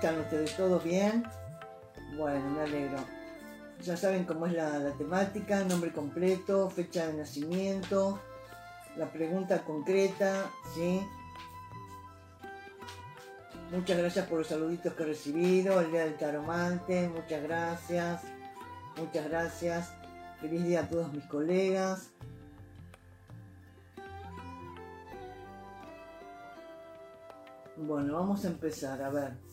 están ustedes? ¿Todos bien? Bueno, me alegro. Ya saben cómo es la, la temática, nombre completo, fecha de nacimiento, la pregunta concreta, ¿sí? Muchas gracias por los saluditos que he recibido, el día del taromante, muchas gracias, muchas gracias. Feliz día a todos mis colegas. Bueno, vamos a empezar, a ver.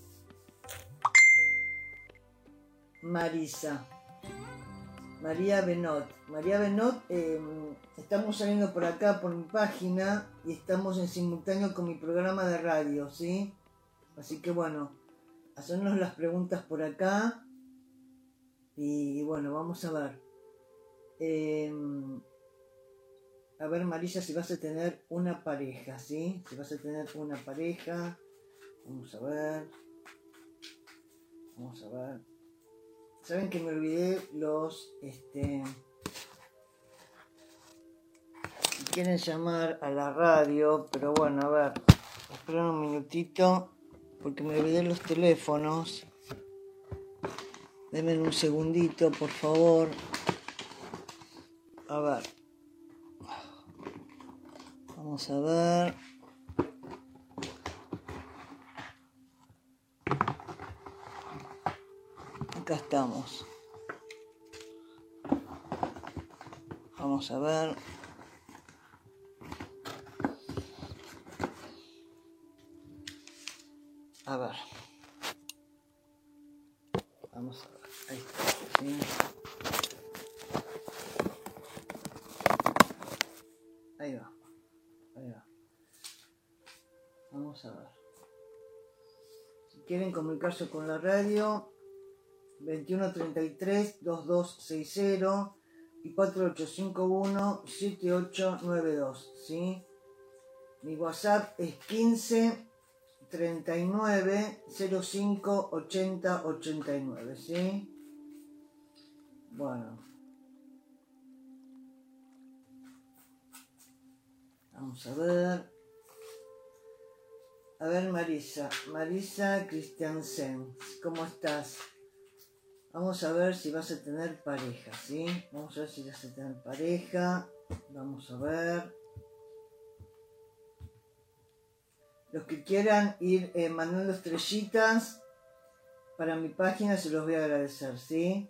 Marisa. María Benot. María Benot, eh, estamos saliendo por acá, por mi página, y estamos en simultáneo con mi programa de radio, ¿sí? Así que bueno, hacernos las preguntas por acá. Y bueno, vamos a ver. Eh, a ver, Marisa, si vas a tener una pareja, ¿sí? Si vas a tener una pareja. Vamos a ver. Vamos a ver. Saben que me olvidé los, este... Quieren llamar a la radio, pero bueno, a ver. Esperen un minutito, porque me olvidé los teléfonos. Denme un segundito, por favor. A ver. Vamos a ver. Acá estamos. Vamos a ver. A ver. Vamos a ver. Ahí está. ¿sí? Ahí va. Ahí va. Vamos a ver. Si quieren comunicarse con la radio, 2133 2260 y 4851 7892, ¿sí? Mi WhatsApp es 15 39 05 80 89, ¿sí? Bueno. Vamos a ver. A ver, Marisa. Marisa Christiansen, ¿cómo estás? Vamos a ver si vas a tener pareja, ¿sí? Vamos a ver si vas a tener pareja. Vamos a ver. Los que quieran ir eh, mandando estrellitas para mi página se los voy a agradecer, ¿sí?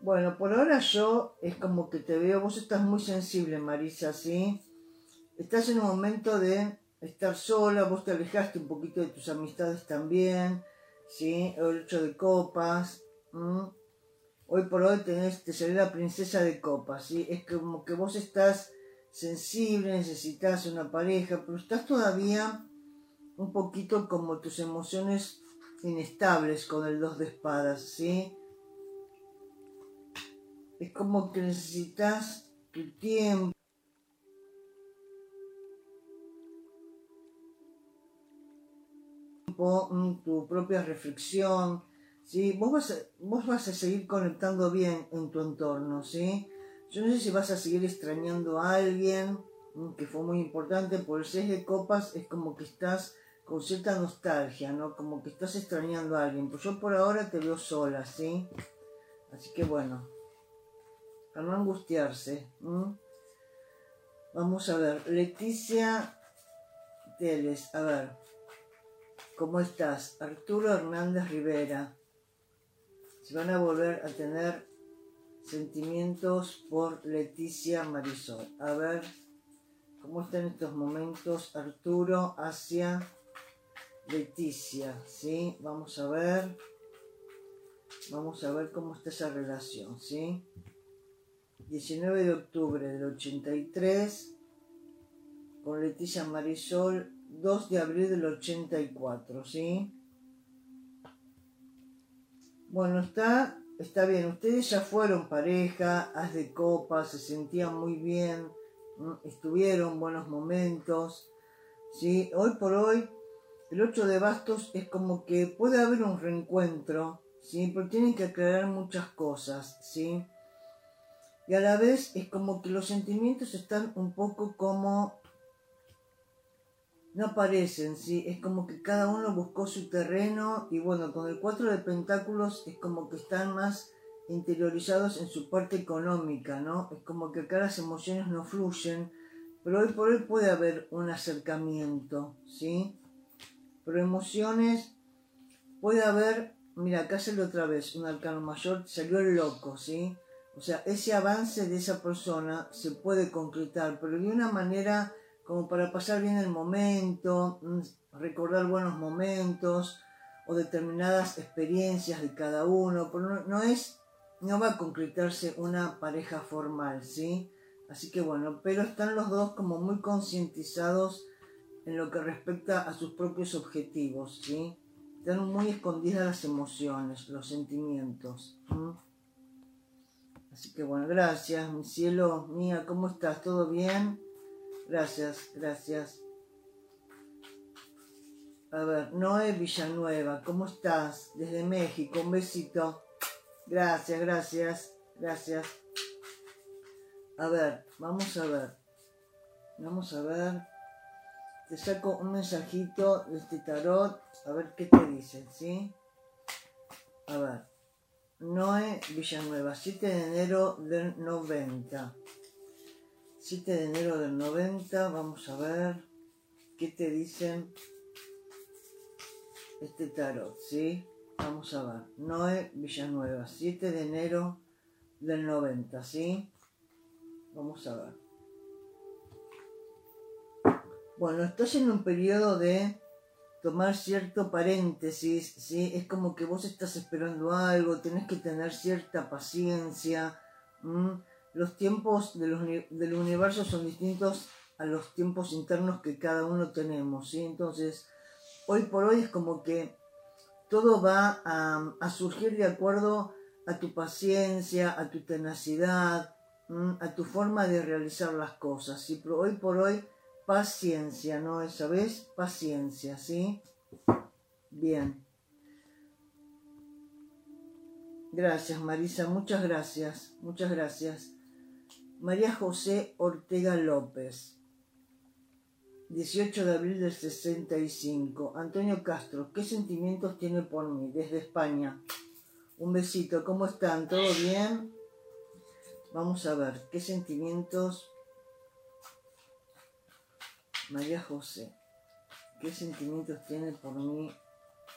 Bueno, por ahora yo es como que te veo, vos estás muy sensible, Marisa, ¿sí? Estás en un momento de estar sola, vos te alejaste un poquito de tus amistades también, ¿sí? El ocho de copas. Hoy por hoy tenés, te salió la princesa de copas, ¿sí? Es como que vos estás sensible, necesitas una pareja, pero estás todavía un poquito como tus emociones inestables con el dos de espadas, ¿sí? Es como que necesitas tu tiempo. Tu propia reflexión, ¿sí? Vos vas, a, vos vas a seguir conectando bien en tu entorno, ¿sí? Yo no sé si vas a seguir extrañando a alguien, que fue muy importante, por el 6 de copas es como que estás con cierta nostalgia, ¿no? Como que estás extrañando a alguien. Pues yo por ahora te veo sola, ¿sí? Así que bueno, para no angustiarse. Vamos a ver, Leticia Teles, a ver, ¿cómo estás? Arturo Hernández Rivera. Se van a volver a tener sentimientos por Leticia Marisol. A ver, ¿cómo está en estos momentos Arturo hacia Leticia? ¿Sí? Vamos a ver. Vamos a ver cómo está esa relación, ¿sí? 19 de octubre del 83 con Leticia Marisol, 2 de abril del 84, ¿sí? Bueno, está, está bien, ustedes ya fueron pareja, haz de copas, se sentían muy bien, estuvieron buenos momentos, ¿sí? Hoy por hoy, el 8 de bastos es como que puede haber un reencuentro, ¿sí? Pero tienen que aclarar muchas cosas, ¿sí? Y a la vez es como que los sentimientos están un poco como no aparecen, ¿sí? Es como que cada uno buscó su terreno y bueno, con el cuatro de pentáculos es como que están más interiorizados en su parte económica, ¿no? Es como que acá las emociones no fluyen, pero hoy por hoy puede haber un acercamiento, ¿sí? Pero emociones, puede haber, mira, acá sale otra vez un arcano mayor, salió el loco, ¿sí? O sea, ese avance de esa persona se puede concretar, pero de una manera como para pasar bien el momento, mm, recordar buenos momentos o determinadas experiencias de cada uno, pero no, es, no va a concretarse una pareja formal, ¿sí? Así que bueno, pero están los dos como muy concientizados en lo que respecta a sus propios objetivos, ¿sí? Están muy escondidas las emociones, los sentimientos. Así que bueno, gracias, mi cielo, mía, ¿cómo estás? ¿Todo bien? Gracias, gracias. A ver, Noé Villanueva, ¿cómo estás? Desde México, un besito. Gracias, gracias, gracias. A ver, vamos a ver. Vamos a ver. Te saco un mensajito de este tarot, a ver qué te dicen, ¿sí? A ver. Noé Villanueva, 7 de enero del 90. 7 de enero del 90, vamos a ver qué te dicen este tarot, ¿sí? Vamos a ver. Noé Villanueva, 7 de enero del 90, ¿sí? Vamos a ver. Bueno, estás en un periodo de tomar cierto paréntesis, ¿sí? Es como que vos estás esperando algo, tenés que tener cierta paciencia los tiempos del universo son distintos a los tiempos internos que cada uno tenemos, ¿sí? Entonces, hoy por hoy es como que todo va a, surgir de acuerdo a tu paciencia, a tu tenacidad, a tu forma de realizar las cosas, hoy por hoy, paciencia, ¿no? Esa vez, paciencia, ¿sí? Bien. Gracias, Marisa, muchas gracias, muchas gracias. María José Ortega López, 18 de abril del 65. Antonio Castro, ¿qué sentimientos tiene por mí? Desde España. Un besito, ¿cómo están? ¿Todo bien? Vamos a ver, ¿qué sentimientos? María José, ¿qué sentimientos tiene por mí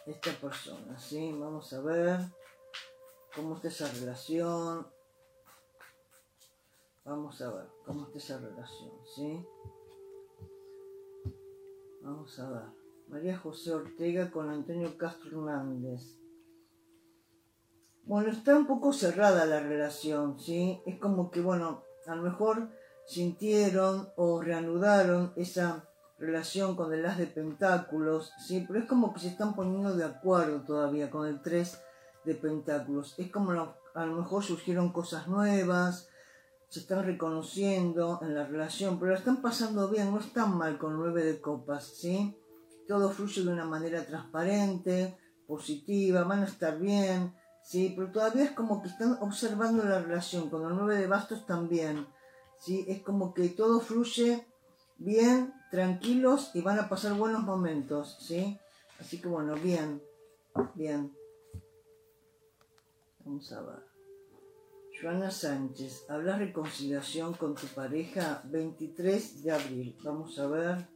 esta persona? ¿Sí? Vamos a ver cómo está esa relación Vamos a ver cómo está esa relación, ¿sí? Vamos a ver. María José Ortega con Antonio Castro Hernández. Bueno, está un poco cerrada la relación, ¿sí? Es como que, bueno, a lo mejor sintieron o reanudaron esa relación con el as de pentáculos, ¿sí? Pero es como que se están poniendo de acuerdo todavía con el 3 de pentáculos. Es como a lo mejor surgieron cosas nuevas, se están reconociendo en la relación, pero la están pasando bien, no están mal con nueve de copas, ¿sí? Todo fluye de una manera transparente, positiva, van a estar bien, ¿sí? Pero todavía es como que están observando la relación, con el nueve de bastos también, ¿sí? Es como que todo fluye bien, tranquilos y van a pasar buenos momentos, ¿sí? Así que bueno, bien, bien. Vamos a ver. Joana Sánchez, habla reconciliación con tu pareja 23 de abril. Vamos a ver.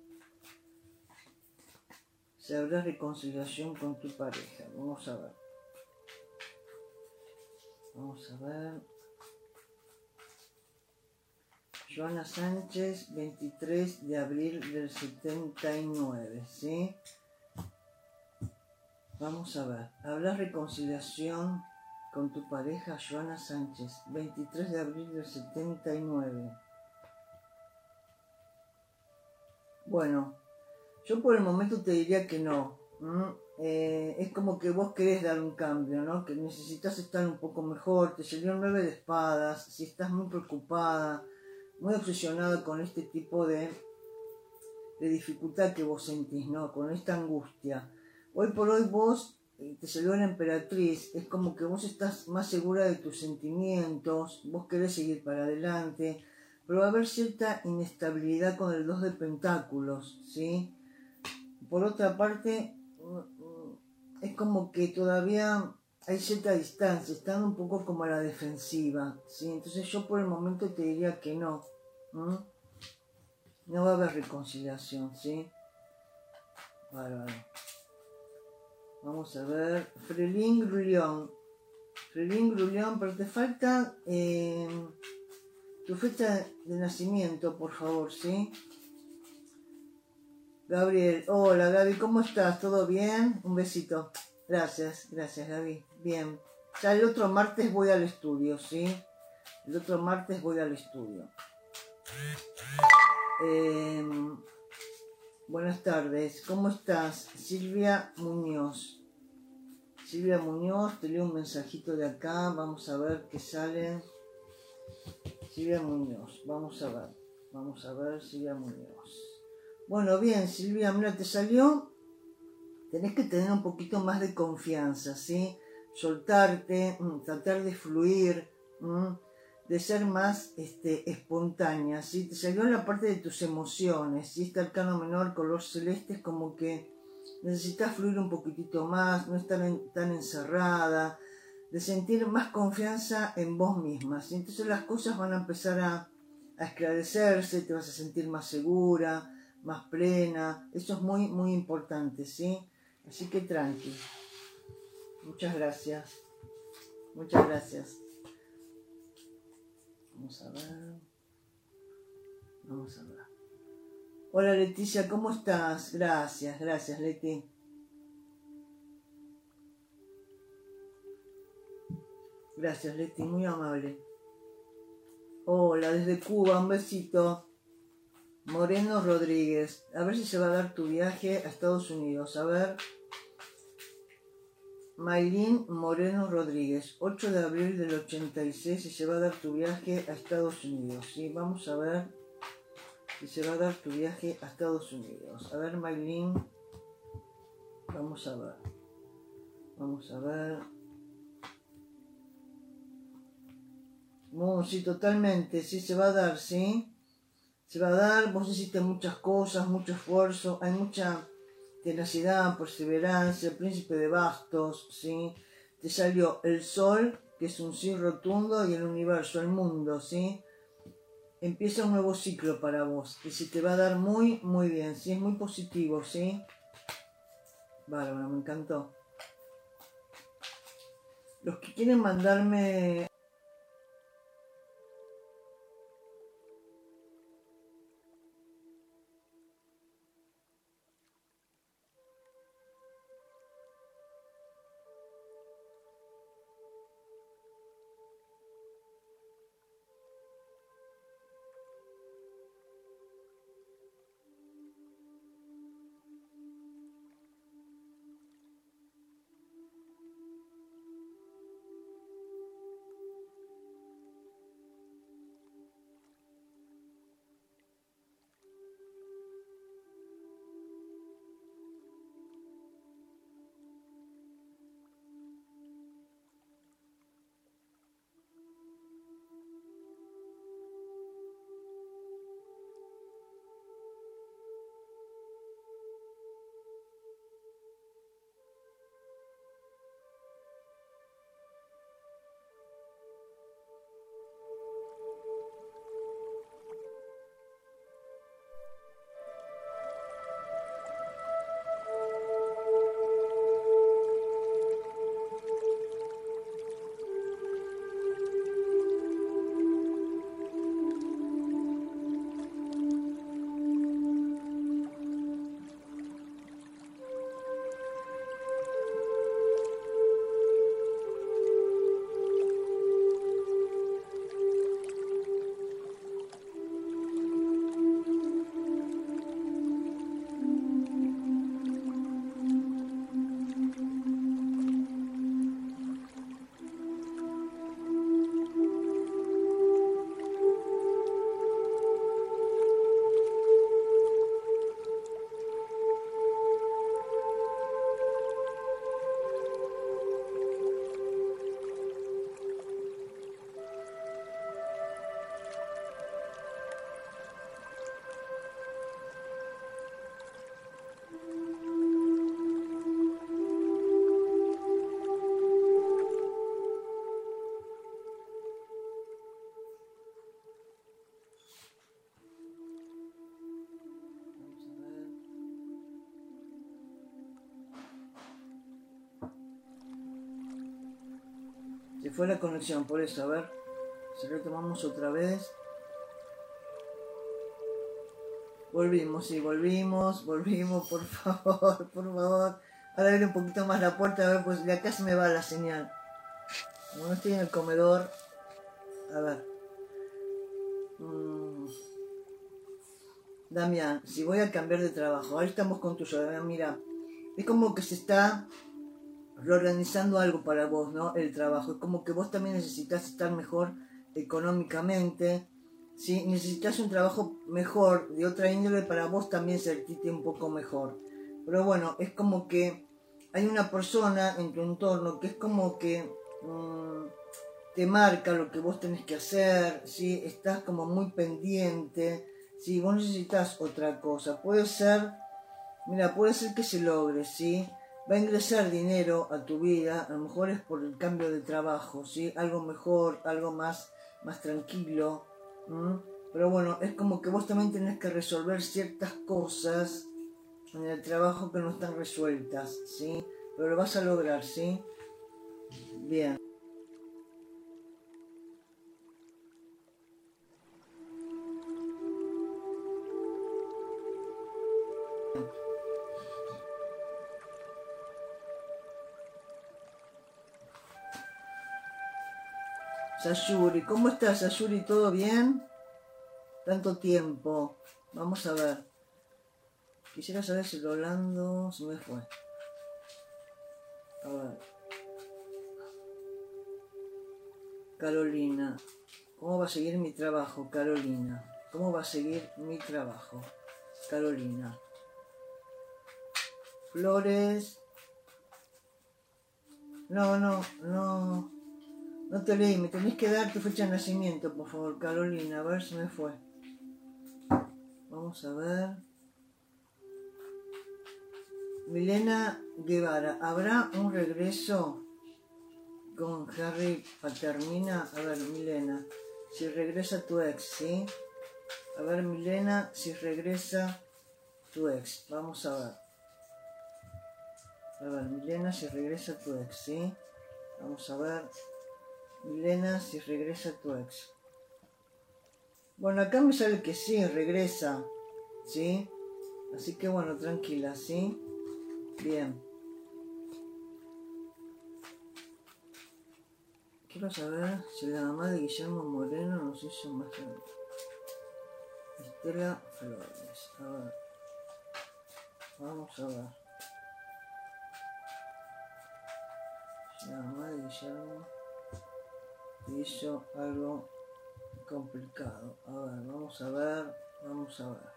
Se habla reconciliación con tu pareja. Vamos a ver. Vamos a ver. Joana Sánchez, 23 de abril del 79, ¿sí? Vamos a ver. Habla reconciliación con tu pareja Joana Sánchez, 23 de abril del 79. Bueno, yo por el momento te diría que no. Eh, es como que vos querés dar un cambio, ¿no? Que necesitas estar un poco mejor. Te salió nueve de espadas. Si estás muy preocupada, muy obsesionada con este tipo de, de dificultad que vos sentís, ¿no? Con esta angustia. Hoy por hoy vos te salió la emperatriz, es como que vos estás más segura de tus sentimientos, vos querés seguir para adelante, pero va a haber cierta inestabilidad con el dos de pentáculos, ¿sí? por otra parte, es como que todavía hay cierta distancia, están un poco como a la defensiva, ¿sí? Entonces yo por el momento te diría que no. No va a haber reconciliación, ¿sí? Bárbaro. Vamos a ver. Frelín Grullón. Frelín Grullón, pero te falta eh, tu fecha de nacimiento, por favor, ¿sí? Gabriel, hola Gaby, ¿cómo estás? ¿Todo bien? Un besito. Gracias, gracias Gaby. Bien. Ya el otro martes voy al estudio, ¿sí? El otro martes voy al estudio. Em, buenas tardes, ¿cómo estás? Silvia Muñoz. Silvia Muñoz, te leo un mensajito de acá, vamos a ver qué sale. Silvia Muñoz, vamos a ver, vamos a ver Silvia Muñoz. Bueno, bien, Silvia, mira, te salió. Tenés que tener un poquito más de confianza, ¿sí? Soltarte, mm, tratar de fluir, mm, de ser más este, espontánea, ¿sí? Te salió la parte de tus emociones, ¿sí? Este arcano menor, color celeste, es como que necesitas fluir un poquitito más, no estar tan encerrada, de sentir más confianza en vos misma, ¿sí? Entonces las cosas van a empezar a, a esclarecerse, te vas a sentir más segura, más plena. Eso es muy, muy importante, ¿sí? Así que tranqui. Muchas gracias. Muchas gracias. Vamos a ver. Vamos a ver. Hola Leticia, ¿cómo estás? Gracias, gracias Leti. Gracias Leti, muy amable. Hola, desde Cuba, un besito. Moreno Rodríguez. A ver si se va a dar tu viaje a Estados Unidos. A ver. Maylin Moreno Rodríguez. 8 de abril del 86 y se va a dar tu viaje a Estados Unidos. Sí, vamos a ver si se va a dar tu viaje a Estados Unidos. A ver, Maylin. Vamos a ver. Vamos a ver. No, sí, totalmente. Sí, se va a dar, sí se va a dar, vos hiciste muchas cosas, mucho esfuerzo, hay mucha tenacidad, perseverancia, príncipe de bastos, ¿sí? Te salió el sol, que es un sí rotundo, y el universo, el mundo, ¿sí? Empieza un nuevo ciclo para vos, y se te va a dar muy, muy bien, ¿sí? Es muy positivo, ¿sí? Bárbaro, me encantó. Los que quieren mandarme fue la conexión, por eso, a ver. Si retomamos otra vez. Volvimos, sí, volvimos, volvimos, por favor, por favor. Ahora abrir un poquito más la puerta, a ver, pues de acá se me va la señal. Como no estoy en el comedor. A ver. Mm. Damián, si voy a cambiar de trabajo, ahí estamos con tuyo, Damián, mira. Es como que se está reorganizando algo para vos, ¿no? El trabajo. Es como que vos también necesitas estar mejor económicamente, ¿sí? Necesitas un trabajo mejor, de otra índole, para vos también sentirte un poco mejor. Pero bueno, es como que hay una persona en tu entorno que es como que mm, te marca lo que vos tenés que hacer, ¿sí? Estás como muy pendiente, ¿sí? Vos necesitas otra cosa. Puede ser, mira, puede ser que se logre, ¿sí? Va a ingresar dinero a tu vida, a lo mejor es por el cambio de trabajo, ¿sí? Algo mejor, algo más, más tranquilo. Pero bueno, es como que vos también tenés que resolver ciertas cosas en el trabajo que no están resueltas, ¿sí? Pero lo vas a lograr, ¿sí? Bien. Sayuri, ¿cómo estás, Sayuri? ¿Todo bien? Tanto tiempo. Vamos a ver. Quisiera saber si Rolando se me fue. A ver. Carolina. ¿Cómo va a seguir mi trabajo, Carolina? ¿Cómo va a seguir mi trabajo? Carolina. Flores. No, no, no. No te leí, me tenés que dar tu fecha de nacimiento, por favor, Carolina, a ver si me fue. Vamos a ver. Milena Guevara, ¿habrá un regreso con Harry Patermina? A ver, Milena, si regresa tu ex, ¿sí? A ver, Milena, si regresa tu ex. Vamos a ver. A ver, Milena, si regresa tu ex, ¿sí? Vamos a ver. Milena, si regresa tu ex. Bueno, acá me sale que sí, regresa. ¿Sí? Así que bueno, tranquila, ¿sí? Bien. Quiero saber si la mamá de Guillermo Moreno nos hizo más Estela Flores. A ver. Vamos a ver. la mamá de Guillermo hizo algo complicado. A ver, vamos a ver, vamos a ver.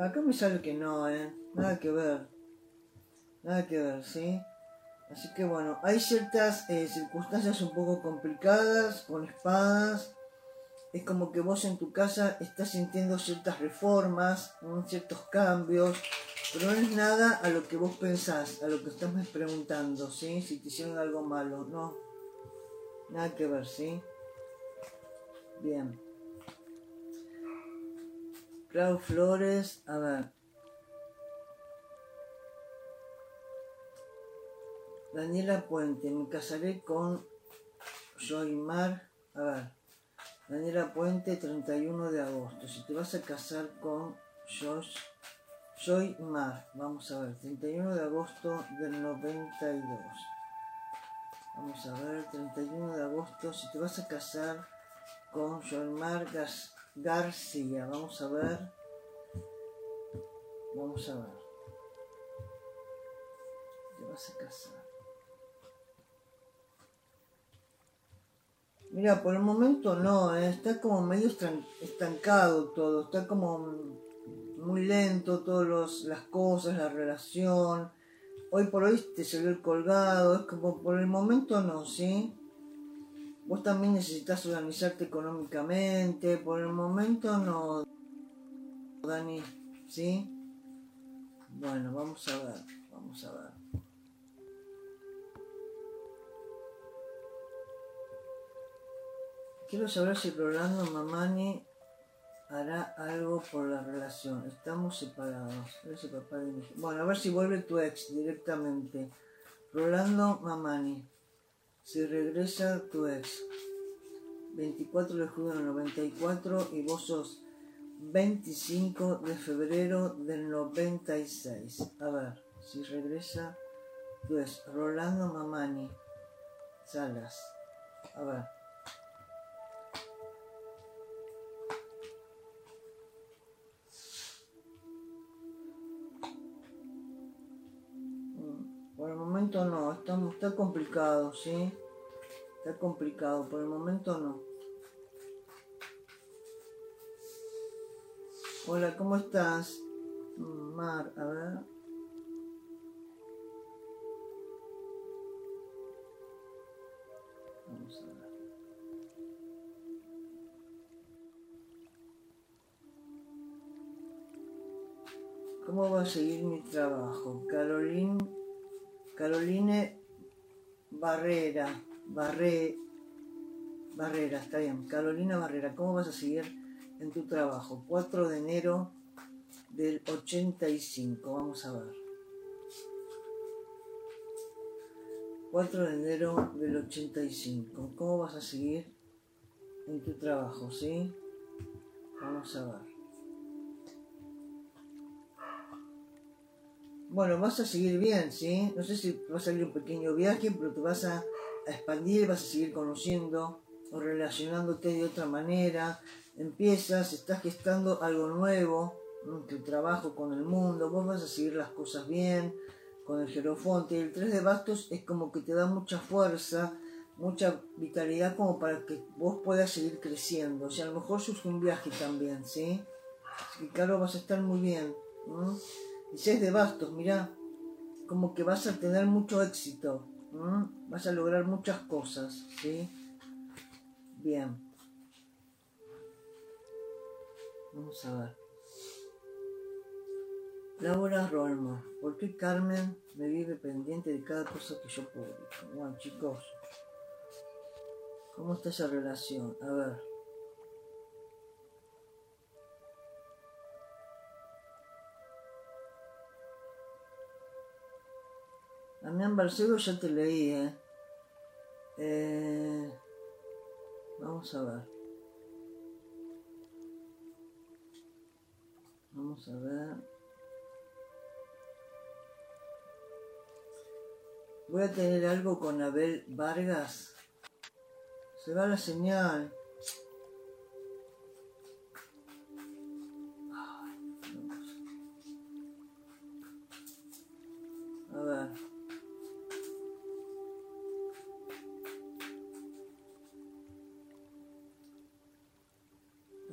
Acá me sale que no, ¿eh? Nada que ver. Nada que ver, ¿sí? Así que bueno, hay ciertas eh, circunstancias un poco complicadas con espadas. Es como que vos en tu casa estás sintiendo ciertas reformas, ciertos cambios, pero no es nada a lo que vos pensás, a lo que estás preguntando, ¿sí? Si te hicieron algo malo, no. Nada que ver, ¿sí? Bien. Clau Flores, a ver. Daniela Puente, me casaré con Joymar, a ver. Daniela Puente, 31 de agosto. Si te vas a casar con Josh soy Mar, vamos a ver, 31 de agosto del 92. Vamos a ver, 31 de agosto, si te vas a casar con Mar García, vamos a ver. Vamos a ver. Te vas a casar. Mira, por el momento no, ¿eh? está como medio estancado todo, está como muy lento, todas las cosas, la relación. Hoy por hoy te salió el colgado, es como por el momento no, ¿sí? Vos también necesitas organizarte económicamente, por el momento no, Dani, ¿sí? Bueno, vamos a ver, vamos a ver. Quiero saber si Rolando Mamani hará algo por la relación. Estamos separados. Bueno, a ver si vuelve tu ex directamente. Rolando Mamani. Si regresa tu ex. 24 de julio del 94 y vos sos 25 de febrero del 96. A ver, si regresa tu ex. Rolando Mamani. Salas. A ver. No, está, está complicado, ¿sí? Está complicado, por el momento no. Hola, ¿cómo estás? Mar, a ver. Vamos a ver. ¿Cómo va a seguir mi trabajo? Caroline, Caroline Barrera, Barré, Barrera, está bien. Carolina Barrera, ¿cómo vas a seguir en tu trabajo? 4 de enero del 85, vamos a ver. 4 de enero del 85, ¿cómo vas a seguir en tu trabajo? ¿Sí? Vamos a ver. Bueno, vas a seguir bien, ¿sí? No sé si va a salir un pequeño viaje, pero te vas a, expandir, vas a seguir conociendo o relacionándote de otra manera. Empiezas, estás gestando algo nuevo, tu trabajo con el mundo, vos vas a seguir las cosas bien, con el jerofonte. El 3 de bastos es como que te da mucha fuerza, mucha vitalidad como para que vos puedas seguir creciendo. O sea, a lo mejor surge un viaje también, ¿sí? Así que claro, vas a estar muy bien. Y si de bastos, mira, como que vas a tener mucho éxito, vas a lograr muchas cosas, ¿sí? Bien. Vamos a ver. Laura Rolmo, ¿por qué Carmen me vive pendiente de cada cosa que yo publico? Bueno, chicos, ¿cómo está esa relación? A ver. Damián Barcelo ya te leí, ¿eh? ¿eh? Vamos a ver. Vamos a ver. Voy a tener algo con Abel Vargas. Se va la señal.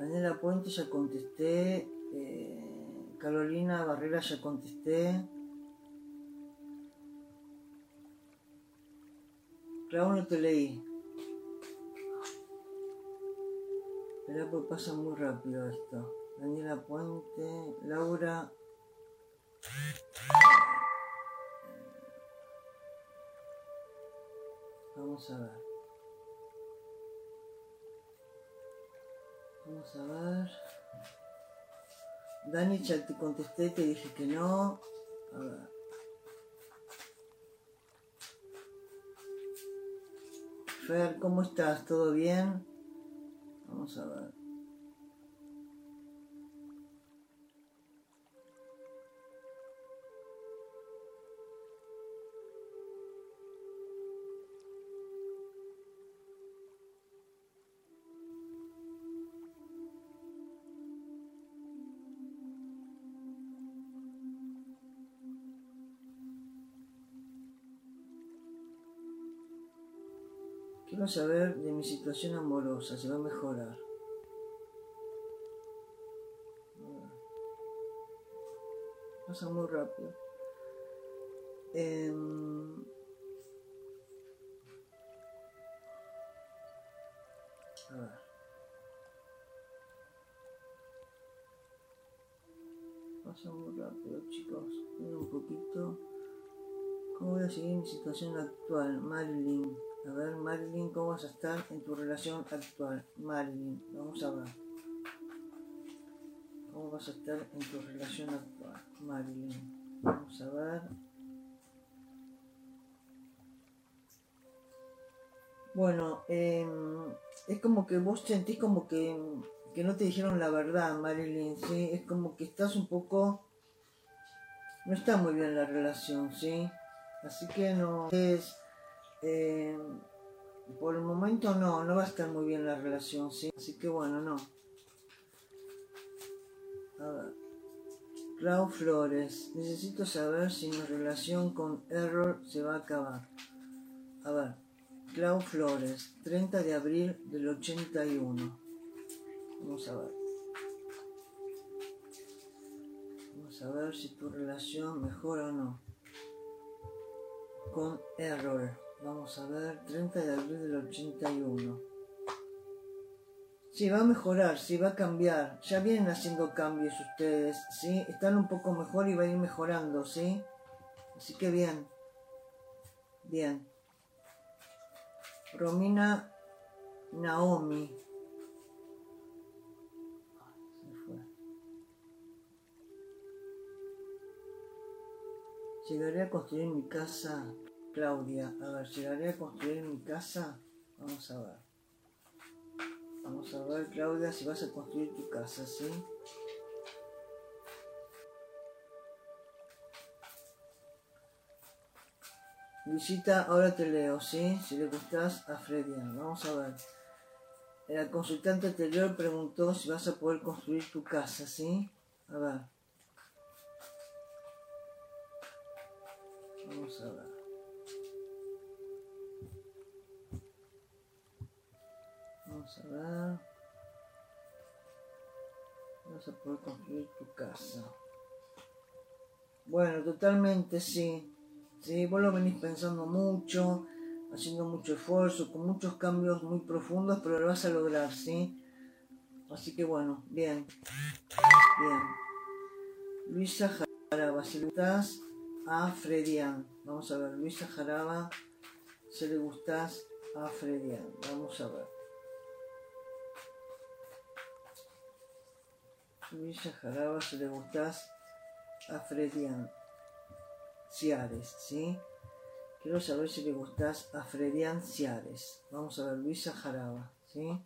Daniela Puente ya contesté. Eh, Carolina Barrera ya contesté. Raúl no te leí. Espera, pues pasa muy rápido esto. Daniela Puente, Laura. Vamos a ver. Vamos a ver. Dani, ya te contesté, te dije que no. A ver. Fer, ¿cómo estás? ¿Todo bien? Vamos a ver. Saber de mi situación amorosa, se va a mejorar. Pasa muy rápido. Ver. Pasa muy rápido, chicos. un poquito. ¿Cómo voy a seguir mi situación actual? Marilyn. A ver, Marilyn, ¿cómo vas a estar en tu relación actual? Marilyn, vamos a ver. ¿Cómo vas a estar en tu relación actual? Marilyn, vamos a ver. Bueno, em, es como que vos sentís como que, que no te dijeron la verdad, Marilyn, ¿sí? Es como que estás un poco... No está muy bien la relación, ¿sí? Así que no es... em, por el momento no, no va a estar muy bien la relación, ¿sí? Así que bueno, no. A ver. Clau Flores, necesito saber si mi relación con Error se va a acabar. A ver, Clau Flores, 30 de abril del 81. Vamos a ver. Vamos a ver si tu relación mejora o no. Con Error. Vamos a ver, 30 de abril del 81. Sí, va a mejorar, sí, va a cambiar. Ya vienen haciendo cambios ustedes, ¿sí? Están un poco mejor y va a ir mejorando, ¿sí? Así que bien. Bien. Romina Naomi. Se fue. Llegaré a construir mi casa, Claudia. A ver, llegaré a construir mi casa. Vamos a ver. Vamos a ver, Claudia, si vas a construir tu casa, ¿sí? Visita, ahora te leo, ¿sí? Si le gustas a Fredian. Vamos a ver. El consultante anterior preguntó si vas a poder construir tu casa, ¿sí? A ver. Vamos a ver. Vamos a ver. Vas a poder construir tu casa. Bueno, totalmente sí. Sí, vos lo venís pensando mucho, haciendo mucho esfuerzo, con muchos cambios muy profundos, pero lo vas a lograr, ¿sí? Así que bueno, bien. Bien. Luisa Jaraba, si le gustás a Fredian. Vamos a ver, Luisa Jaraba, si le gustás a Fredian. Vamos a ver. Luisa Jaraba, si le gustás a Fredian. Ciares, ¿sí? Quiero saber si le gustás a Fredian Ciares. Vamos a ver, Luisa Jaraba, ¿sí?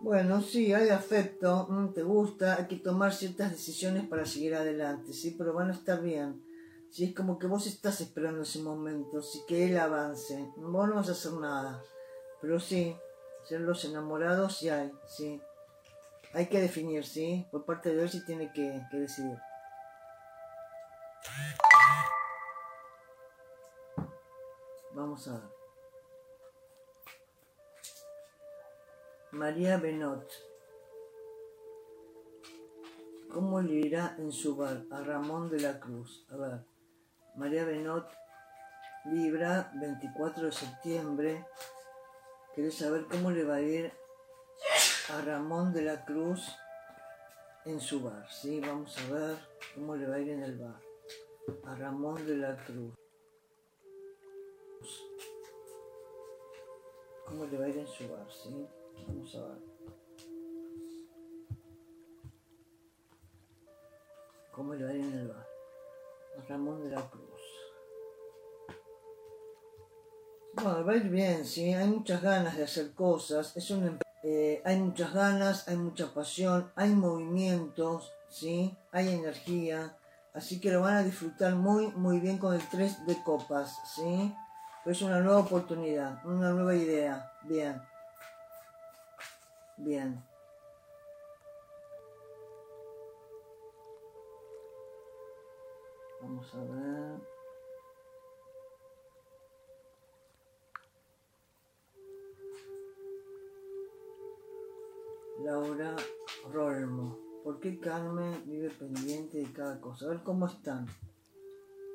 Bueno, sí, hay afecto, mm, te gusta, hay que tomar ciertas decisiones para seguir adelante, ¿sí? Pero van a estar bien. Sí, es como que vos estás esperando ese momento, sí, que él avance. Vos no vas a hacer nada. Pero sí, ser los enamorados sí hay, sí. Hay que definir, ¿sí? Por parte de él sí tiene que, decidir. Vamos a ver. María Benot. ¿Cómo le irá en su bar a Ramón de la Cruz? A ver. María Benot, Libra, 24 de septiembre. ¿Querés saber cómo le va a ir a Ramón de la Cruz en su bar? Sí, vamos a ver cómo le va a ir en el bar. A Ramón de la Cruz. ¿Cómo le va a ir en su bar? Sí, vamos a ver. ¿Cómo le va a ir en el bar? A Ramón de la Cruz. Bueno, va a ir bien, sí, hay muchas ganas de hacer cosas, es un, eh, hay muchas ganas, hay mucha pasión, hay movimientos, sí, hay energía, así que lo van a disfrutar muy, muy bien con el 3 de copas, sí. Es una nueva oportunidad, una nueva idea, bien, bien. Vamos a ver. Laura Rolmo. ¿Por qué Carmen vive pendiente de cada cosa? A ver cómo están.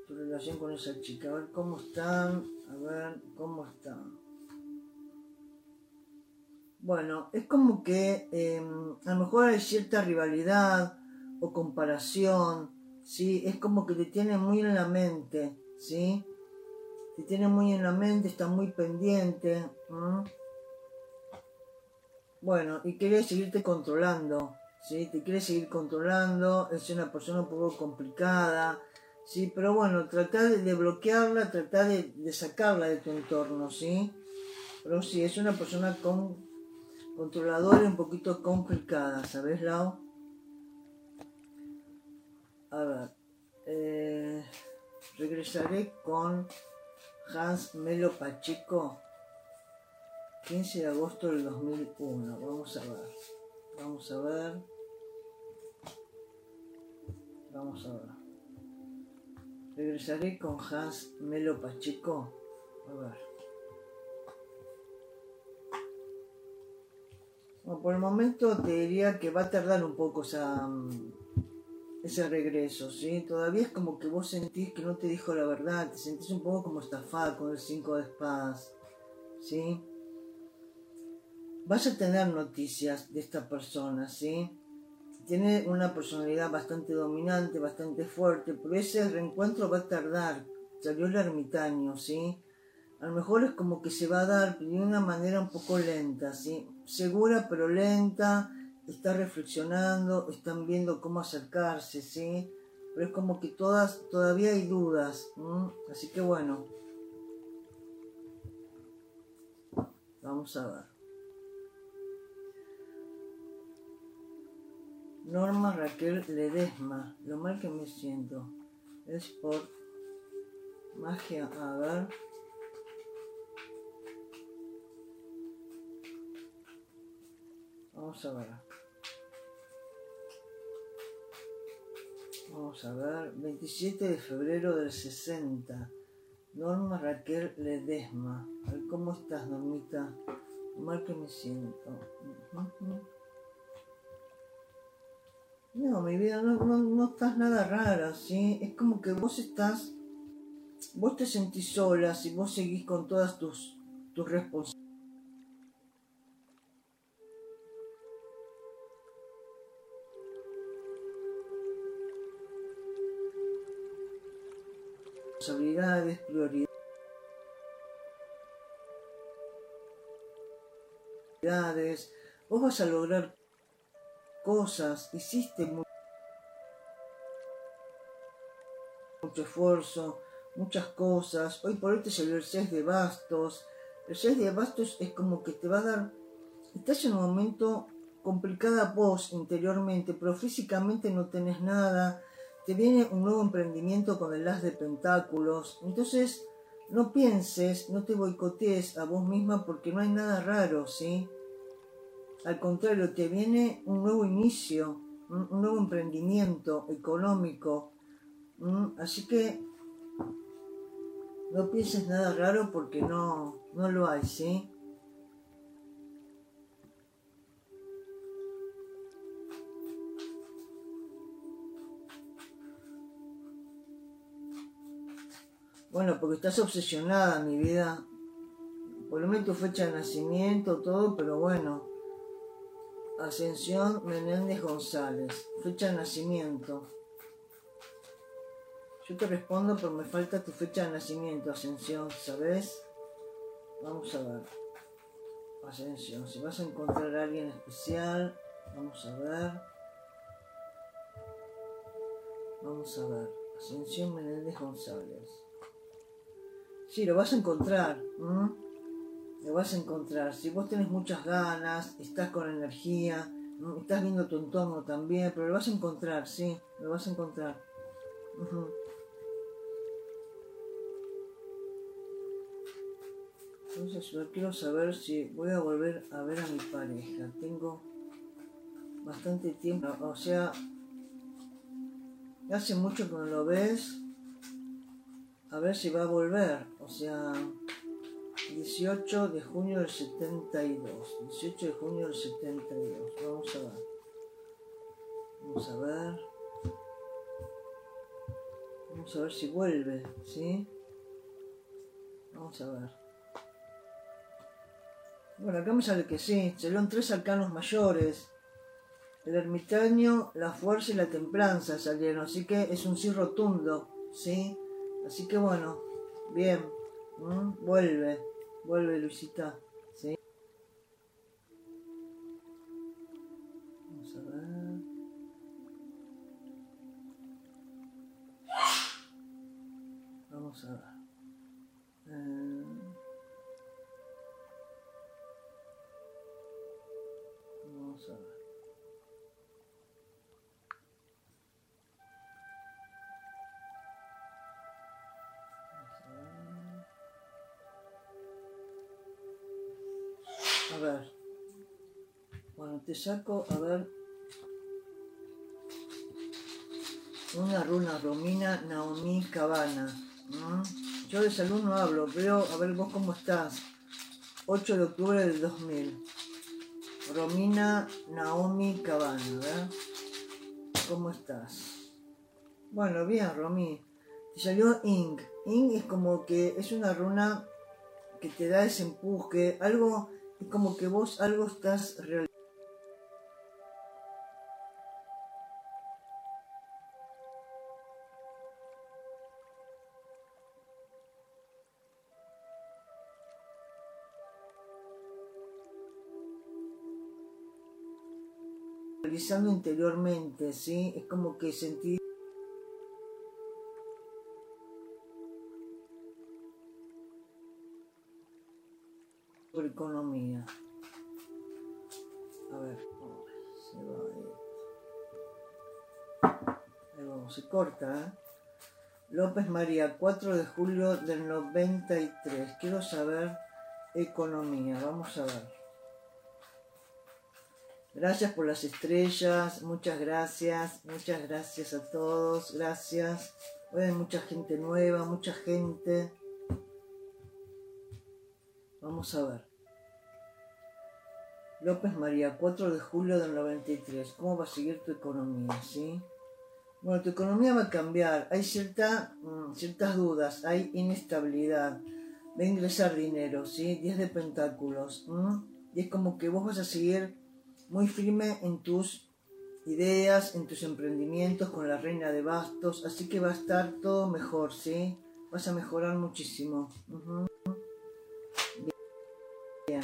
Tu relación con esa chica. A ver cómo están. A ver cómo están. Bueno, es como que em, a lo mejor hay cierta rivalidad o comparación, ¿sí? Es como que te tiene muy en la mente, ¿sí? Te tiene muy en la mente, está muy pendiente. Bueno, y quiere seguirte controlando, ¿sí? Te quiere seguir controlando, es una persona un poco complicada, Sí, pero bueno, trata de, bloquearla, trata de, sacarla de tu entorno, ¿sí? Pero sí, es una persona con, controladora y un poquito complicada, ¿sabes, Lau? A ver, eh, regresaré con Hans Melo Pacheco, 15 de agosto del 2001. Vamos a ver, vamos a ver, vamos a ver. Regresaré con Hans Melo Pacheco. A ver. Bueno, por el momento te diría que va a tardar un poco esa, mm, ese regreso, ¿sí? Todavía es como que vos sentís que no te dijo la verdad, te sentís un poco como estafado con el 5 de espadas, ¿sí? Vas a tener noticias de esta persona, ¿sí? tiene una personalidad bastante dominante, bastante fuerte, pero ese reencuentro va a tardar. Salió el ermitaño, ¿sí? A lo mejor es como que se va a dar de una manera un poco lenta, ¿sí? Segura pero lenta, está reflexionando, están viendo cómo acercarse, ¿sí? Pero es como que todas, todavía hay dudas, así que bueno. Vamos a ver. Norma Raquel Ledesma. Lo mal que me siento. Es por magia. A ver. Vamos a ver. Vamos a ver. 27 de febrero del 60. Norma Raquel Ledesma. Cómo estás, Normita. Lo mal que me siento. No, mi vida, no, no, estás nada rara, ¿sí? Es como que vos estás, vos te sentís sola, si vos seguís con todas tus, tus responsabilidades. responsabilidades, prioridades, vos vas a lograr cosas, hiciste mucho esfuerzo, muchas cosas. Hoy por hoy te salió el 6 de bastos. El 6 de bastos es como que te va a dar... Estás en un momento complicada vos interiormente, pero físicamente no tenés nada. Te viene un nuevo emprendimiento con el as de pentáculos. Entonces, no pienses, no te boicotees a vos misma porque no hay nada raro, ¿sí? Al contrario, te viene un nuevo inicio, un, nuevo emprendimiento económico. Así que no pienses nada raro porque no, no lo hay, ¿sí? Bueno, porque estás obsesionada, mi vida. Por lo menos tu fecha de nacimiento, todo, pero bueno. Ascensión Menéndez González. Fecha de nacimiento. Yo te respondo, pero me falta tu fecha de nacimiento, Ascensión, ¿sabes? Vamos a ver. Ascensión. Si vas a encontrar a alguien especial, vamos a ver. Vamos a ver. Ascensión Menéndez González. Sí, lo vas a encontrar lo vas a encontrar. Si vos tenés muchas ganas, estás con energía, estás viendo tu entorno también, pero lo vas a encontrar, sí, lo vas a encontrar. Entonces yo quiero saber si voy a volver a ver a mi pareja. Tengo bastante tiempo, o sea, hace mucho que no lo ves. A ver si va a volver, o sea, 18 de junio del 72. 18 de junio del 72. Vamos a ver. Vamos a ver. Vamos a ver si vuelve, ¿sí? Vamos a ver. Bueno, acá me sale que sí. Salieron tres arcanos mayores. El ermitaño, la fuerza y la templanza salieron. Así que es un sí rotundo, ¿sí? Así que bueno, bien. Vuelve Luisita. ¿Sí? Vamos a te saco, a ver. Una runa Romina Naomi Cabana. Yo de salud no hablo, veo, a ver vos cómo estás. 8 de octubre del 2000. Romina Naomi Cabana, ¿verdad? ¿Cómo estás? Bueno, bien, Romy. Te salió Ing. Ing es como que es una runa que te da ese empuje, algo, es como que vos algo estás realizando. Realizando interiormente, ¿sí? Es como que sentí por economía. A ver, se va esto. Ahí vamos, se corta, ¿eh? López María, 4 de julio del 93. Quiero saber economía, vamos a ver. Gracias por las estrellas, muchas gracias, muchas gracias a todos, gracias. Hoy mucha gente nueva, mucha gente. Vamos a ver. López María, 4 de julio del 93. ¿Cómo va a seguir tu economía? ¿Sí? Bueno, tu economía va a cambiar. Hay cierta, mm, ciertas dudas, hay inestabilidad. Va a ingresar dinero, ¿sí? 10 de pentáculos. Y es como que vos vas a seguir muy firme en tus ideas, en tus emprendimientos con la reina de bastos, así que va a estar todo mejor, ¿sí? Vas a mejorar muchísimo. Bien.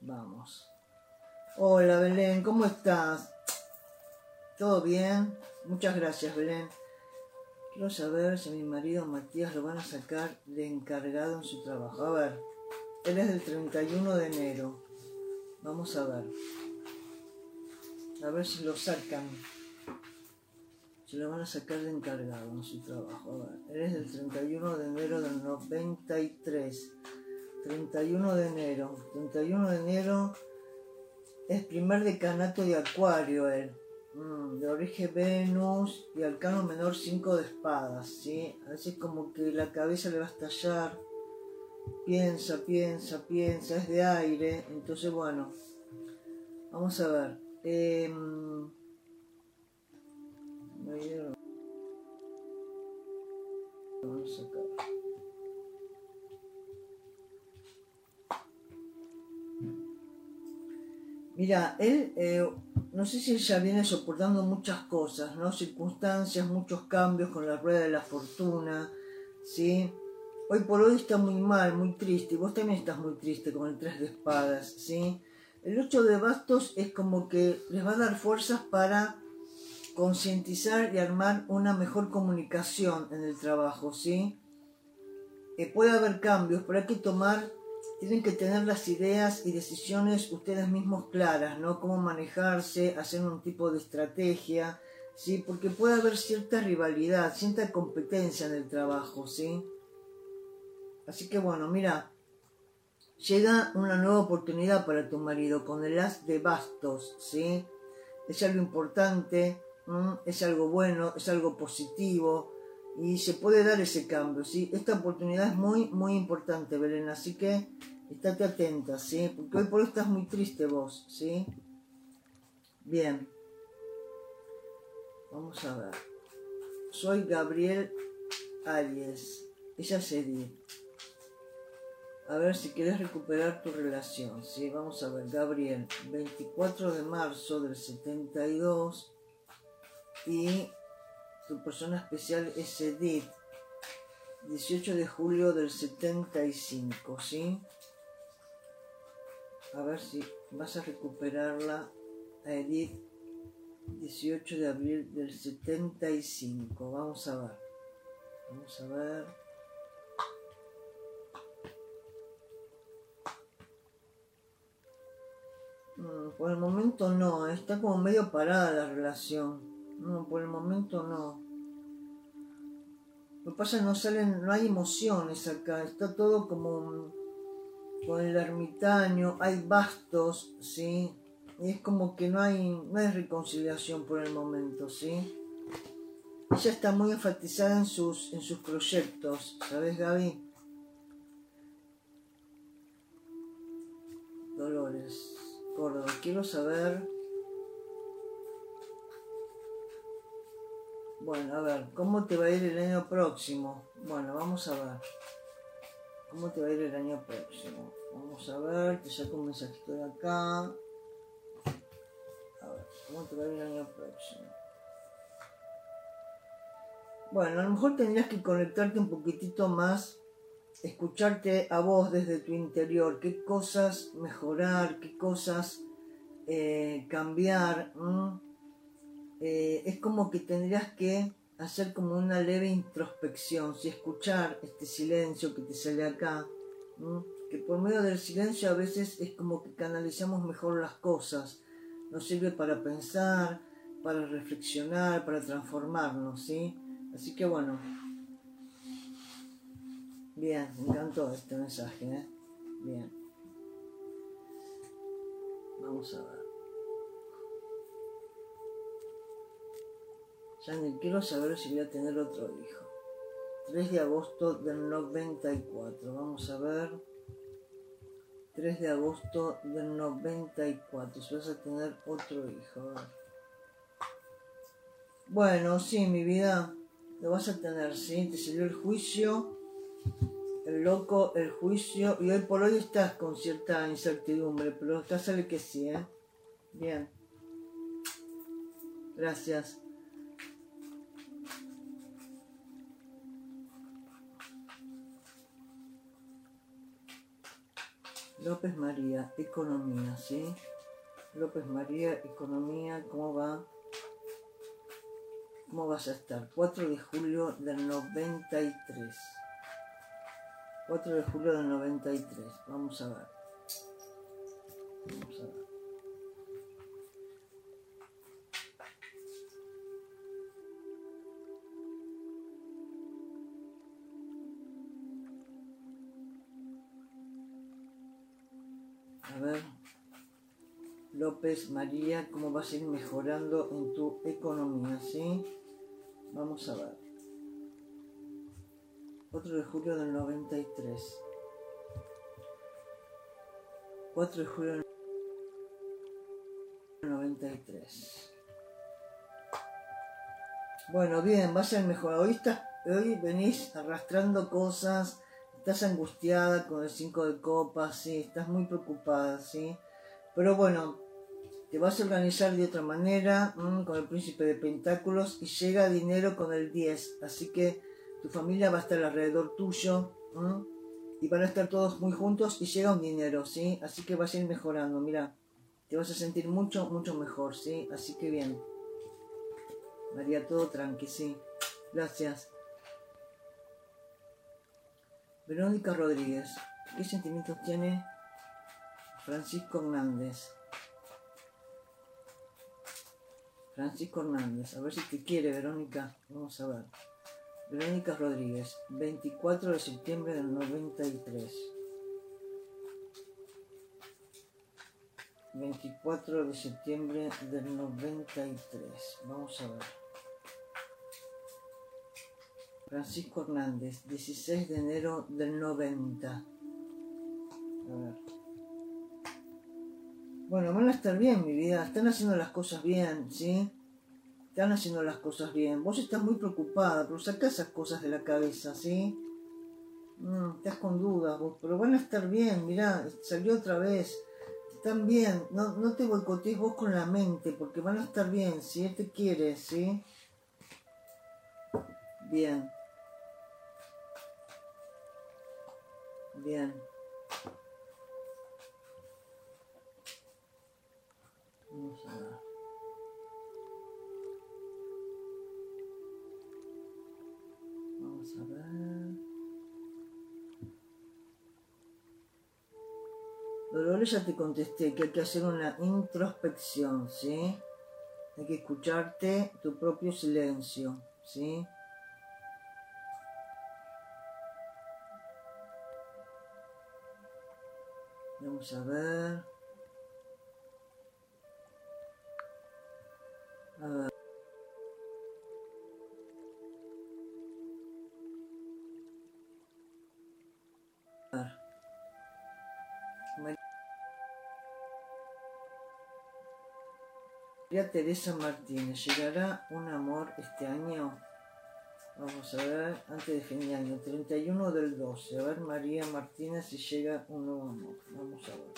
Vamos. Hola Belén, ¿cómo estás? ¿Todo bien? Muchas gracias Belén. Quiero saber si mi marido Matías lo van a sacar de encargado en su trabajo. A ver. Él es del 31 de enero. Vamos a ver. A ver si lo sacan. Si lo van a sacar de encargado en su trabajo. A ver. Él es del 31 de enero del 93. 31 de enero. 31 de enero es primer decanato de Acuario él. Mm, de origen Venus y arcano menor 5 de espadas. ¿sí? Así como que la cabeza le va a estallar piensa, piensa, piensa, es de aire, entonces bueno, vamos a ver. A Mira, él, eh, no sé si ya viene soportando muchas cosas, ¿no? Circunstancias, muchos cambios con la rueda de la fortuna, ¿sí? Hoy por hoy está muy mal, muy triste, vos también estás muy triste con el tres de espadas, ¿sí? El ocho de bastos es como que les va a dar fuerzas para concientizar y armar una mejor comunicación en el trabajo, ¿sí? Eh, puede haber cambios, pero hay que tomar, tienen que tener las ideas y decisiones ustedes mismos claras, ¿no? Cómo manejarse, hacer un tipo de estrategia, ¿sí? Porque puede haber cierta rivalidad, cierta competencia en el trabajo, ¿sí? Así que bueno, mira, llega una nueva oportunidad para tu marido con el as de bastos, ¿sí? Es algo importante, es algo bueno, es algo positivo y se puede dar ese cambio, ¿sí? Esta oportunidad es muy, muy importante, Belén, así que estate atenta, ¿sí? Porque hoy por hoy estás muy triste vos, ¿sí? Bien. Vamos a ver. Soy Gabriel Arias. Ella se dice a ver si quieres recuperar tu relación. Sí, vamos a ver, Gabriel, 24 de marzo del 72 y tu persona especial es Edith, 18 de julio del 75, ¿sí? A ver si vas a recuperarla a Edith 18 de abril del 75. Vamos a ver. Vamos a ver. Por el momento no, está como medio parada la relación. No, por el momento no. Lo que pasa es que no salen, no hay emociones acá, está todo como con el ermitaño, hay bastos, ¿sí? Y es como que no hay, no hay reconciliación por el momento, ¿sí? Ella está muy enfatizada en sus, en sus proyectos, ¿sabes, Gaby? Quiero saber Bueno, a ver, ¿cómo te va a ir el año próximo? Bueno, vamos a ver. ¿Cómo te va a ir el año próximo? Vamos a ver, te saco un mensajito de acá. A ver, ¿cómo te va a ir el año próximo? Bueno, a lo mejor tendrías que conectarte un poquitito más, escucharte a vos desde tu interior, qué cosas mejorar, qué cosas eh, cambiar. Eh, es como que tendrías que hacer como una leve introspección, si escuchar este silencio que te sale acá, que por medio del silencio a veces es como que canalizamos mejor las cosas, nos sirve para pensar, para reflexionar, para transformarnos, ¿sí? Así que bueno, bien, me encantó este mensaje, ¿eh? Bien. Vamos a ver. ni quiero saber si voy a tener otro hijo. 3 de agosto del 94. Vamos a ver. 3 de agosto del 94. Si vas a tener otro hijo. Bueno, sí, mi vida. Lo vas a tener, sí. Te salió el juicio. Loco, el juicio. Y hoy por hoy estás con cierta incertidumbre. Pero acá sale que sí, ¿eh? Bien. Gracias. López María, economía, ¿sí? López María, economía, ¿cómo va? ¿Cómo vas a estar? 4 de julio del 93. 4 de julio del 93. Vamos a ver. Vamos a ver. López María, cómo vas a ir mejorando en tu economía, ¿sí? Vamos a ver. 4 de julio del 93. 4 de julio del 93. Bueno, bien, va a ser mejor. Hoy, hoy venís arrastrando cosas, estás angustiada con el 5 de copas, sí, estás muy preocupada, sí. Pero bueno, te vas a organizar de otra manera mm, con el príncipe de pentáculos y llega dinero con el 10. Así que tu familia va a estar alrededor tuyo y van a estar todos muy juntos y llega un dinero, ¿sí? Así que vas a ir mejorando, mira. Te vas a sentir mucho, mucho mejor, ¿sí? Así que bien. María, todo tranqui, sí. Gracias. Verónica Rodríguez. ¿Qué sentimientos tiene Francisco Hernández? Francisco Hernández, a ver si te quiere, Verónica. Vamos a ver. Verónica Rodríguez, 24 de septiembre del 93. 24 de septiembre del 93. Vamos a ver. Francisco Hernández, 16 de enero del 90. A ver. Bueno, van a estar bien, mi vida. Están haciendo las cosas bien, ¿sí? Están haciendo las cosas bien. Vos estás muy preocupada, pero saca esas cosas de la cabeza, ¿sí? Mm, estás con dudas vos, pero van a estar bien, mirá, salió otra vez. Están bien, no, no te boicotees vos con la mente, porque van a estar bien, si él te quiere, ¿sí? Bien. Bien. Dolores ya te contesté que hay que hacer una introspección, ¿sí? Hay que escucharte tu propio silencio, ¿sí? Vamos a ver. A ver. María Teresa Martínez, ¿llegará un amor este año? Vamos a ver, antes de fin de año, 31 del 12. A ver, María Martínez, si llega un nuevo amor. Vamos a ver.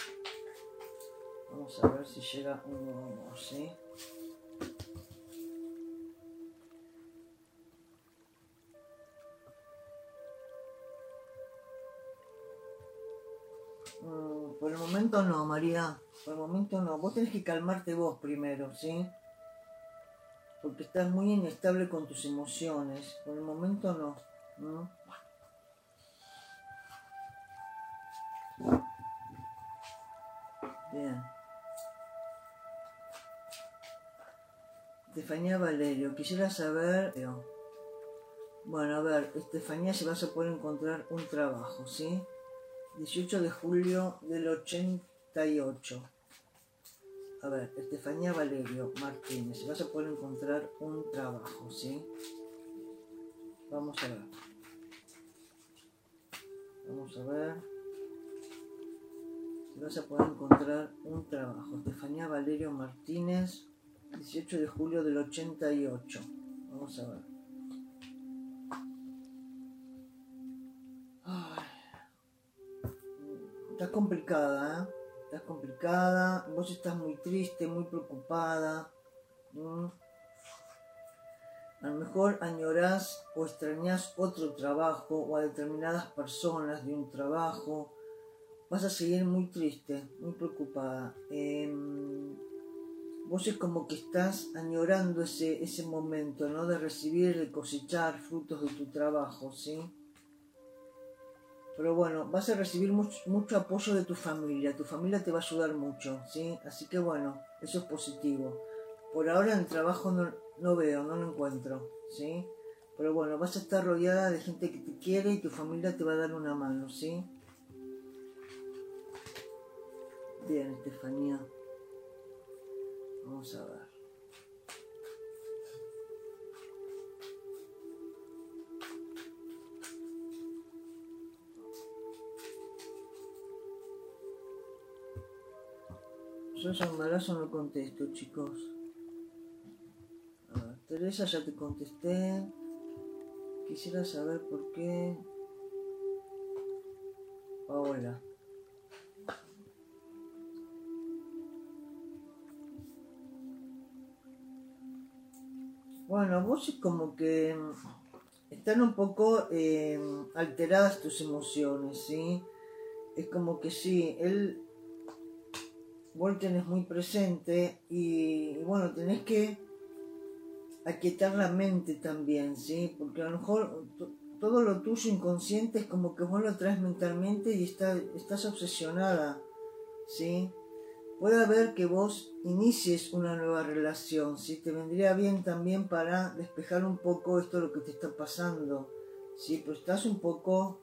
Vamos a ver si llega un nuevo amor, ¿sí? Mm, por el momento no, María. Por el momento no. Vos tenés que calmarte vos primero, ¿sí? Porque estás muy inestable con tus emociones. Por el momento no. ¿no? Bien. Estefanía Valerio, quisiera saber... Bueno, a ver, Estefanía, si vas a poder encontrar un trabajo, ¿sí? 18 de julio del 88. A ver, Estefanía Valerio Martínez, vas a poder encontrar un trabajo, ¿sí? Vamos a ver. Vamos a ver. Si vas a poder encontrar un trabajo. Estefanía Valerio Martínez, 18 de julio del 88. Vamos a ver. Está complicada, ¿eh? Complicada, vos estás muy triste, muy preocupada. A lo mejor añorás o extrañás otro trabajo o a determinadas personas de un trabajo. Vas a seguir muy triste, muy preocupada. Em, vos es como que estás añorando ese, ese momento, ¿no? De recibir, de cosechar frutos de tu trabajo, ¿sí? Pero bueno, vas a recibir mucho, mucho apoyo de tu familia. Tu familia te va a ayudar mucho, ¿sí? Así que bueno, eso es positivo. Por ahora en trabajo no, no veo, no lo encuentro, ¿sí? Pero bueno, vas a estar rodeada de gente que te quiere y tu familia te va a dar una mano, ¿sí? Bien, Estefanía. Vamos a ver. Yo ya embarazo no contesto, chicos. Teresa ya te contesté. Quisiera saber por qué. Paola. Bueno, vos es como que están un poco eh, alteradas tus emociones, ¿sí? Es como que sí, él, vos tenés muy presente y, bueno, tenés que aquietar la mente también, ¿sí? Porque a lo mejor to- todo lo tuyo inconsciente es como que vos lo traes mentalmente y está, estás obsesionada, ¿sí? Puede haber que vos inicies una nueva relación, ¿sí? Te vendría bien también para despejar un poco esto lo que te está pasando, ¿sí? Pero estás un poco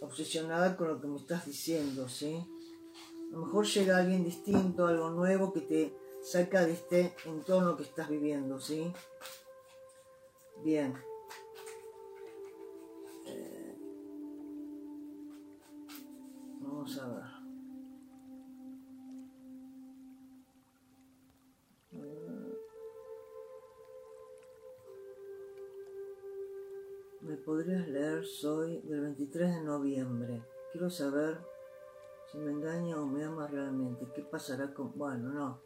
obsesionada con lo que me estás diciendo, ¿sí? A lo mejor llega alguien distinto, algo nuevo que te saca de este entorno que estás viviendo, ¿sí? Bien. Eh, vamos a ver. ¿Me podrías leer? Soy del 23 de noviembre. Quiero saber si me engaña o me ama realmente. ¿Qué pasará con...? Bueno, no.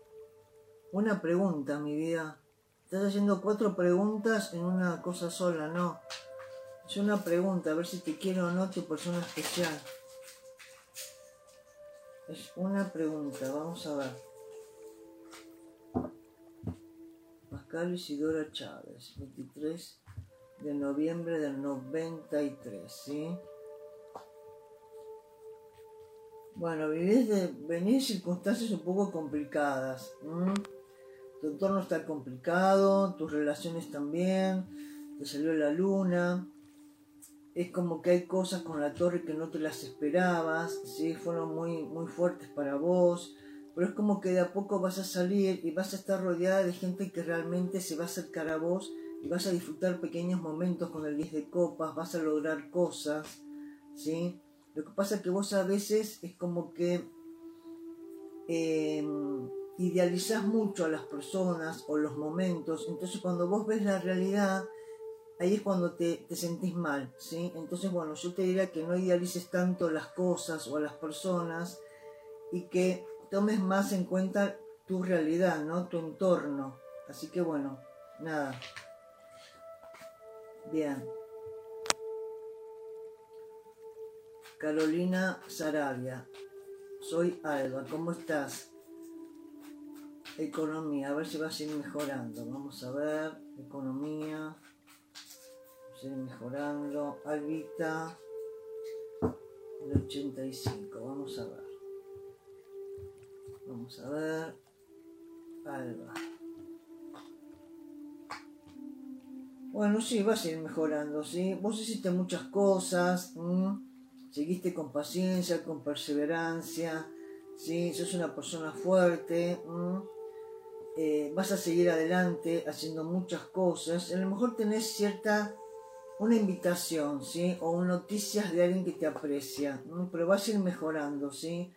Una pregunta, mi vida. Estás haciendo cuatro preguntas en una cosa sola, no. Es una pregunta, a ver si te quiero o no tu persona especial. Es una pregunta, vamos a ver. Pascal Isidora Chávez, 23 de noviembre del 93, ¿sí? Bueno, venís de, venís circunstancias un poco complicadas. Tu entorno está complicado, tus relaciones también, te salió la luna. Es como que hay cosas con la torre que no te las esperabas, ¿sí? fueron muy, muy fuertes para vos, pero es como que de a poco vas a salir y vas a estar rodeada de gente que realmente se va a acercar a vos y vas a disfrutar pequeños momentos con el 10 de copas, vas a lograr cosas, ¿sí? Lo que pasa es que vos a veces es como que eh, idealizás mucho a las personas o los momentos, entonces cuando vos ves la realidad, ahí es cuando te, te, sentís mal, ¿sí? Entonces, bueno, yo te diría que no idealices tanto las cosas o a las personas y que tomes más en cuenta tu realidad, ¿no? Tu entorno. Así que, bueno, nada. Bien. Carolina Sarabia. Soy Alba. ¿Cómo estás? Economía. A ver si vas a ir mejorando. Vamos a ver. Economía. Vamos a ir mejorando. Albita. De 85. Vamos a ver. Vamos a ver. Alba. Bueno, sí, vas a ir mejorando, ¿sí? Vos hiciste muchas cosas, seguiste con paciencia, con perseverancia, ¿sí? Sos una persona fuerte, eh, vas a seguir adelante haciendo muchas cosas. A lo mejor tenés cierta, una invitación, ¿sí? O noticias de alguien que te aprecia, pero vas a ir mejorando, ¿sí?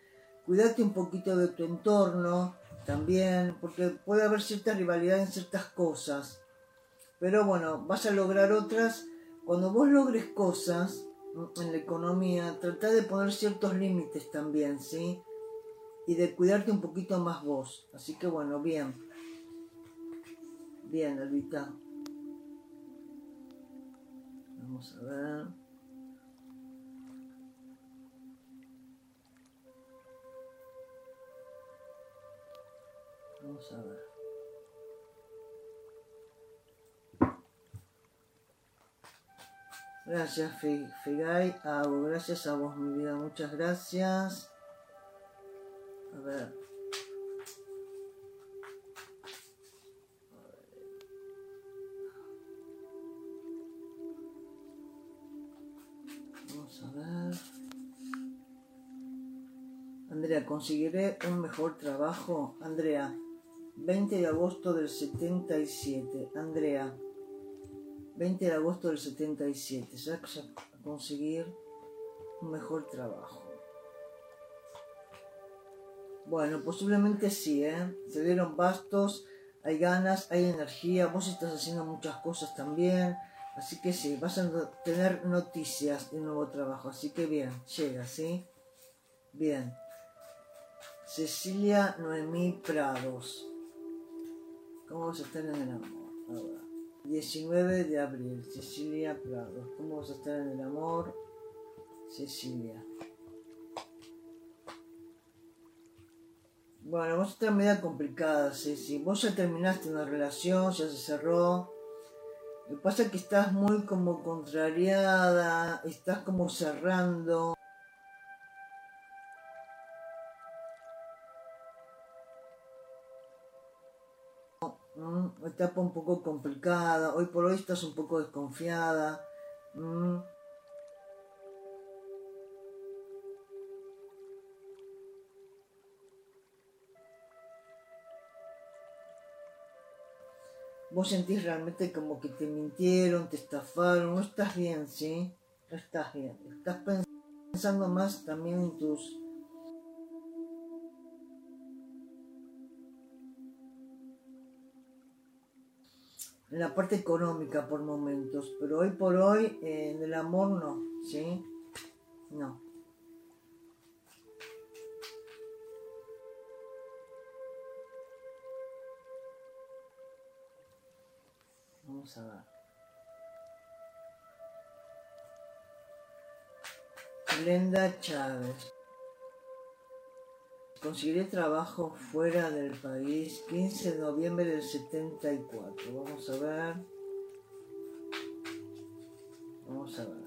Cuídate un poquito de tu entorno también, porque puede haber cierta rivalidad en ciertas cosas pero bueno, vas a lograr otras. Cuando vos logres cosas en la economía, trata de poner ciertos límites también, ¿sí? Y de cuidarte un poquito más vos. Así que bueno, bien. Bien, Elvita. Vamos a ver. Vamos a ver. Gracias, Figay. gracias a vos, mi vida. Muchas gracias. A ver. Vamos a ver. Andrea, ¿conseguiré un mejor trabajo? Andrea, 20 de agosto del 77. Andrea. 20 de agosto del 77, ya conseguir un mejor trabajo. Bueno, posiblemente sí, ¿eh? Se dieron bastos, hay ganas, hay energía, vos estás haciendo muchas cosas también, así que sí, vas a tener noticias de nuevo trabajo, así que bien, llega, ¿sí? Bien. Cecilia Noemí Prados. ¿Cómo vas a estar en el amor? Ahora. 19 de abril, Cecilia Prado. ¿Cómo vas a estar en el amor? Cecilia. Bueno, vos estás media complicada, Ceci. Vos ya terminaste una relación, ya se cerró. Lo que pasa es que estás muy como contrariada, estás como cerrando. Etapa un poco complicada, hoy por hoy estás un poco desconfiada. Mm. Vos sentís realmente como que te mintieron, te estafaron, no estás bien, ¿sí? No estás bien. Estás pensando más también en tus en la parte económica por momentos, pero hoy por hoy en el amor no, ¿sí? No. Vamos a ver. Glenda Chávez. Conseguiré trabajo fuera del país 15 de noviembre del 74. Vamos a ver. Vamos a ver.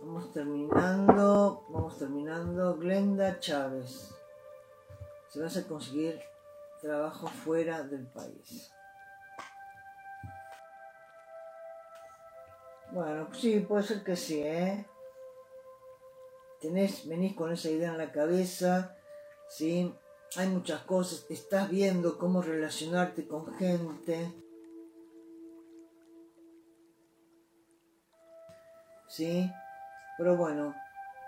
Vamos terminando, vamos terminando. Glenda Chávez. Se vas a conseguir trabajo fuera del país. Bueno, sí, puede ser que sí, ¿eh? Tenés, venís con esa idea en la cabeza, ¿sí? Hay muchas cosas, estás viendo cómo relacionarte con gente. ¿Sí? Pero bueno,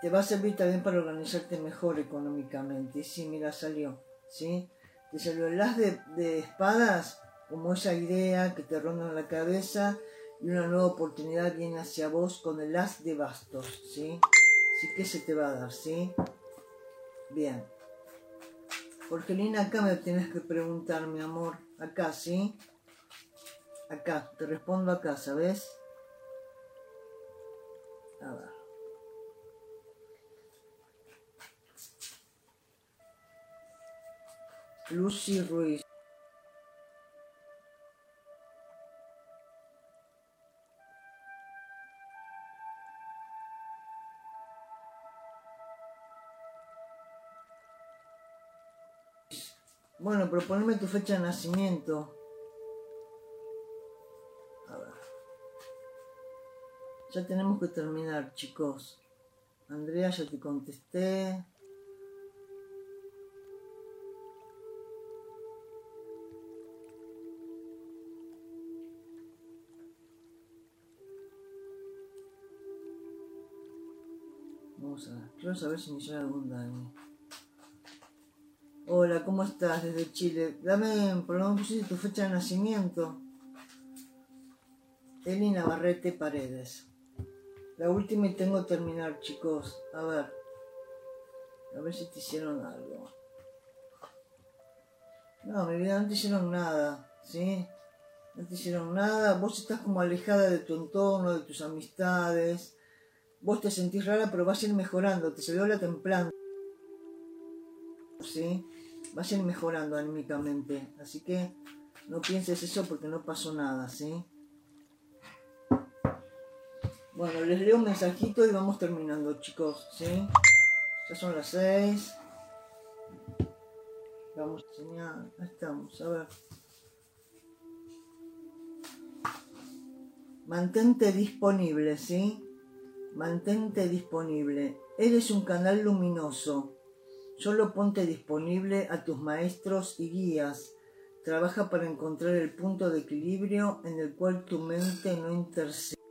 te va a servir también para organizarte mejor económicamente. Y sí, mira, salió, ¿sí? Te salió el as de, de espadas, como esa idea que te ronda en la cabeza, y una nueva oportunidad viene hacia vos con el as de bastos, ¿sí? Así que se te va a dar, ¿sí? Bien. Jorgelina, acá me tienes que preguntar, mi amor. Acá, ¿sí? Acá, te respondo acá, ¿sabes? A ver. Lucy Ruiz. Bueno, proponeme tu fecha de nacimiento. A ver. Ya tenemos que terminar, chicos. Andrea, ya te contesté. Vamos a ver. Quiero saber si me llega algún daño. Hola, ¿cómo estás desde Chile? Dame, por lo menos tu fecha de nacimiento. Eli Navarrete Paredes. La última y tengo que terminar, chicos. A ver. A ver si te hicieron algo. No, mi vida, no te hicieron nada, ¿sí? No te hicieron nada. Vos estás como alejada de tu entorno, de tus amistades. Vos te sentís rara, pero vas a ir mejorando. Te salió la templando. ¿Sí? Ir mejorando anímicamente. Así que no pienses eso porque no pasó nada, ¿sí? Bueno, les leo un mensajito y vamos terminando, chicos, ¿sí? Ya son las seis. Vamos a enseñar. Ahí estamos, a ver. Mantente disponible, ¿sí? Mantente disponible. Eres un canal luminoso Solo ponte disponible a tus maestros y guías. Trabaja para encontrar el punto de equilibrio en el cual tu mente no intercede.